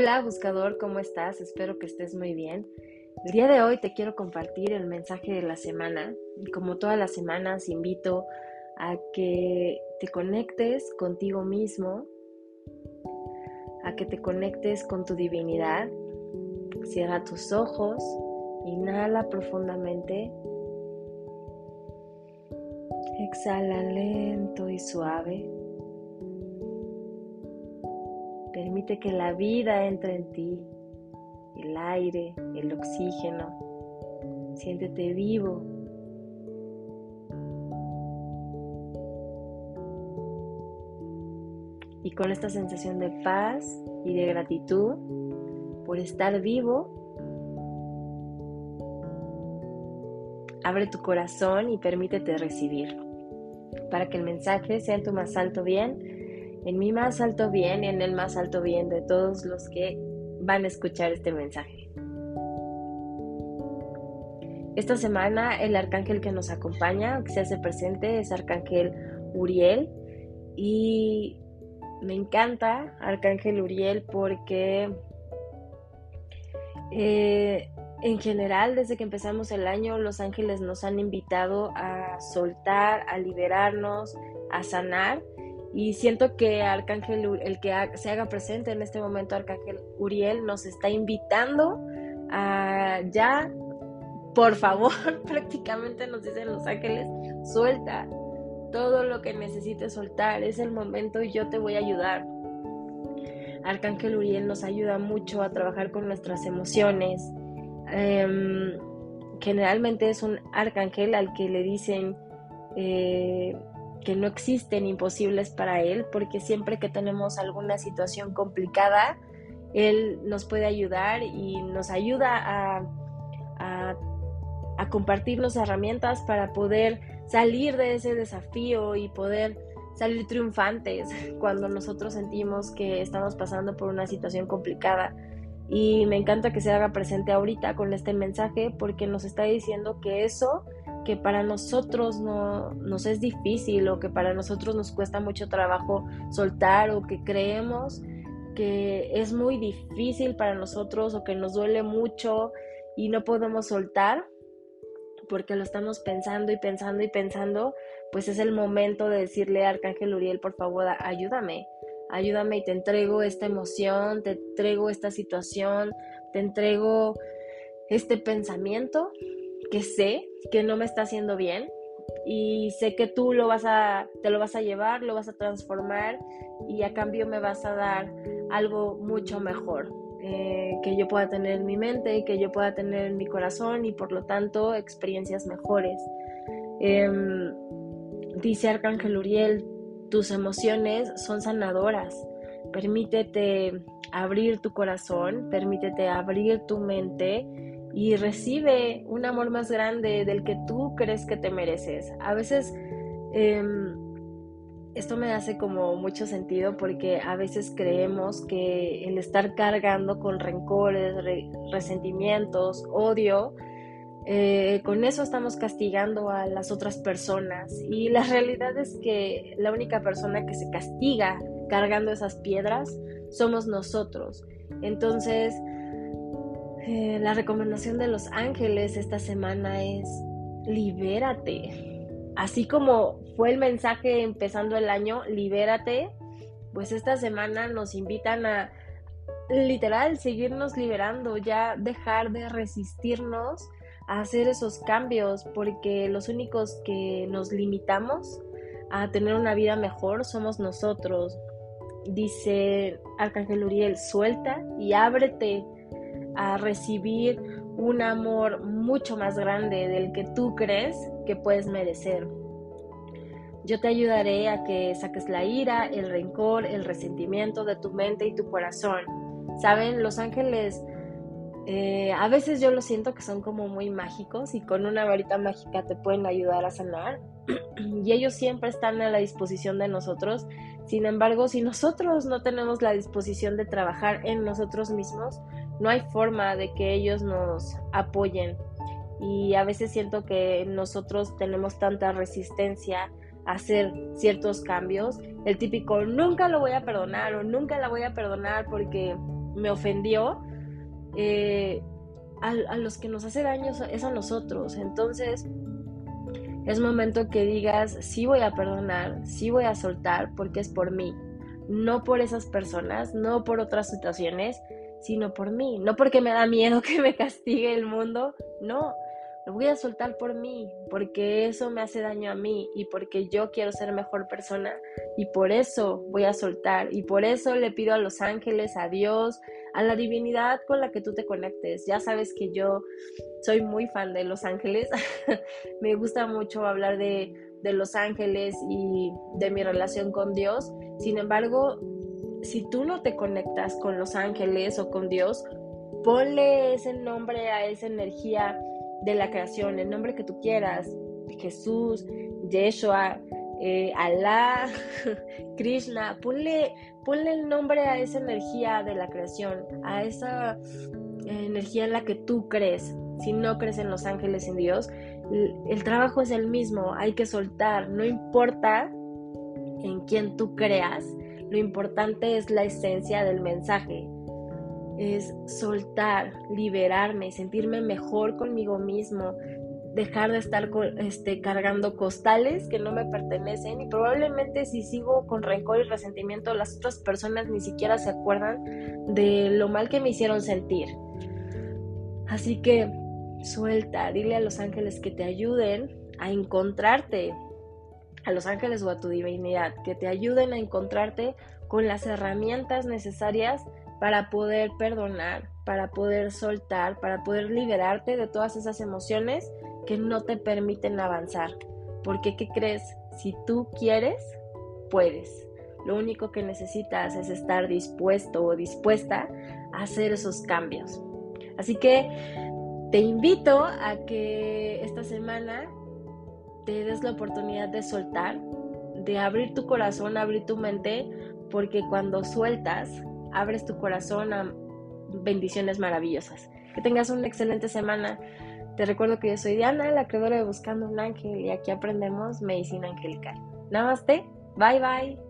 Hola buscador, ¿cómo estás? Espero que estés muy bien. El día de hoy te quiero compartir el mensaje de la semana y como todas las semanas invito a que te conectes contigo mismo, a que te conectes con tu divinidad. Cierra tus ojos, inhala profundamente, exhala lento y suave. Permite que la vida entre en ti, el aire, el oxígeno. Siéntete vivo. Y con esta sensación de paz y de gratitud por estar vivo, abre tu corazón y permítete recibir para que el mensaje sea en tu más alto bien en mi más alto bien y en el más alto bien de todos los que van a escuchar este mensaje. Esta semana el arcángel que nos acompaña, que se hace presente, es arcángel Uriel y me encanta arcángel Uriel porque eh, en general desde que empezamos el año los ángeles nos han invitado a soltar, a liberarnos, a sanar y siento que Arcángel, el que se haga presente en este momento, Arcángel Uriel, nos está invitando a ya, por favor, prácticamente nos dicen los ángeles, suelta todo lo que necesites soltar, es el momento y yo te voy a ayudar. Arcángel Uriel nos ayuda mucho a trabajar con nuestras emociones. Em, generalmente es un arcángel al que le dicen eh, que no existen imposibles para Él, porque siempre que tenemos alguna situación complicada, Él nos puede ayudar y nos ayuda a, a, a compartirnos herramientas para poder salir de ese desafío y poder salir triunfantes cuando nosotros sentimos que estamos pasando por una situación complicada. Y me encanta que se haga presente ahorita con este mensaje porque nos está diciendo que eso que para nosotros no nos es difícil o que para nosotros nos cuesta mucho trabajo soltar o que creemos que es muy difícil para nosotros o que nos duele mucho y no podemos soltar porque lo estamos pensando y pensando y pensando, pues es el momento de decirle a Arcángel Uriel, por favor, ayúdame, ayúdame y te entrego esta emoción, te entrego esta situación, te entrego este pensamiento que sé que no me está haciendo bien y sé que tú lo vas a te lo vas a llevar, lo vas a transformar y a cambio me vas a dar algo mucho mejor eh, que yo pueda tener en mi mente, que yo pueda tener en mi corazón y por lo tanto experiencias mejores. Em, dice Arcángel Uriel, tus emociones son sanadoras. Permítete abrir tu corazón, permítete abrir tu mente y recibe un amor más grande del que tú crees que te mereces. A veces em, esto me hace como mucho sentido porque a veces creemos que el estar cargando con rencores, resentimientos, odio, eh, con eso estamos castigando a las otras personas y la realidad es que la única persona que se castiga cargando esas piedras somos nosotros. Entonces, eh, la recomendación de los ángeles esta semana es libérate. Así como fue el mensaje empezando el año, libérate, pues esta semana nos invitan a literal seguirnos liberando, ya dejar de resistirnos a hacer esos cambios, porque los únicos que nos limitamos a tener una vida mejor somos nosotros. Dice Arcángel Uriel, suelta y ábrete a recibir un amor mucho más grande del que tú crees que puedes merecer. Yo te ayudaré a que saques la ira, el rencor, el resentimiento de tu mente y tu corazón. Saben, los ángeles eh, a veces yo lo siento que son como muy mágicos y con una varita mágica te pueden ayudar a sanar y ellos siempre están a la disposición de nosotros. Sin embargo, si nosotros no tenemos la disposición de trabajar en nosotros mismos, no hay forma de que ellos nos apoyen. Y a veces siento que nosotros tenemos tanta resistencia a hacer ciertos cambios. El típico, nunca lo voy a perdonar o nunca la voy a perdonar porque me ofendió, eh, a, los que nos hace daño es a nosotros. Entonces, es momento que digas, sí voy a perdonar, sí voy a soltar, porque es por mí, no por esas personas, no por otras situaciones, sino por mí, no porque me da miedo que me castigue el mundo, no, lo voy a soltar por mí, porque eso me hace daño a mí y porque yo quiero ser mejor persona y por eso voy a soltar y por eso le pido a los ángeles, a Dios, a la divinidad con la que tú te conectes. Ya sabes que yo soy muy fan de los ángeles, me gusta mucho hablar de, de los ángeles y de mi relación con Dios. Sin embargo, si tú no te conectas con los ángeles o con Dios, ponle ese nombre a esa energía de la creación, el nombre que tú quieras, Jesús, Yeshua, eh, Alá, Krishna, ponle, ponle el nombre a esa energía de la creación, a esa energía en la que tú crees. Si no crees en los ángeles, en Dios, el trabajo es el mismo, hay que soltar, no importa en quién tú creas, lo importante es la esencia del mensaje, es soltar, liberarme, sentirme mejor conmigo mismo, dejar de estar este, cargando costales que no me pertenecen y probablemente si sigo con rencor y resentimiento las otras personas ni siquiera se acuerdan de lo mal que me hicieron sentir. Así que suelta, dile a los ángeles que te ayuden a encontrarte, a los ángeles o a tu divinidad, que te ayuden a encontrarte con las herramientas necesarias para poder perdonar, para poder soltar, para poder liberarte de todas esas emociones que no te permiten avanzar. Porque, ¿qué crees? Si tú quieres, puedes. Lo único que necesitas es estar dispuesto o dispuesta a hacer esos cambios. Así que te invito a que esta semana te des la oportunidad de soltar, de abrir tu corazón, abrir tu mente, porque cuando sueltas, abres tu corazón a bendiciones maravillosas. Que tengas una excelente semana. Te recuerdo que yo soy Diana, la creadora de Buscando un Ángel, y aquí aprendemos medicina angelical. Namaste, bye bye.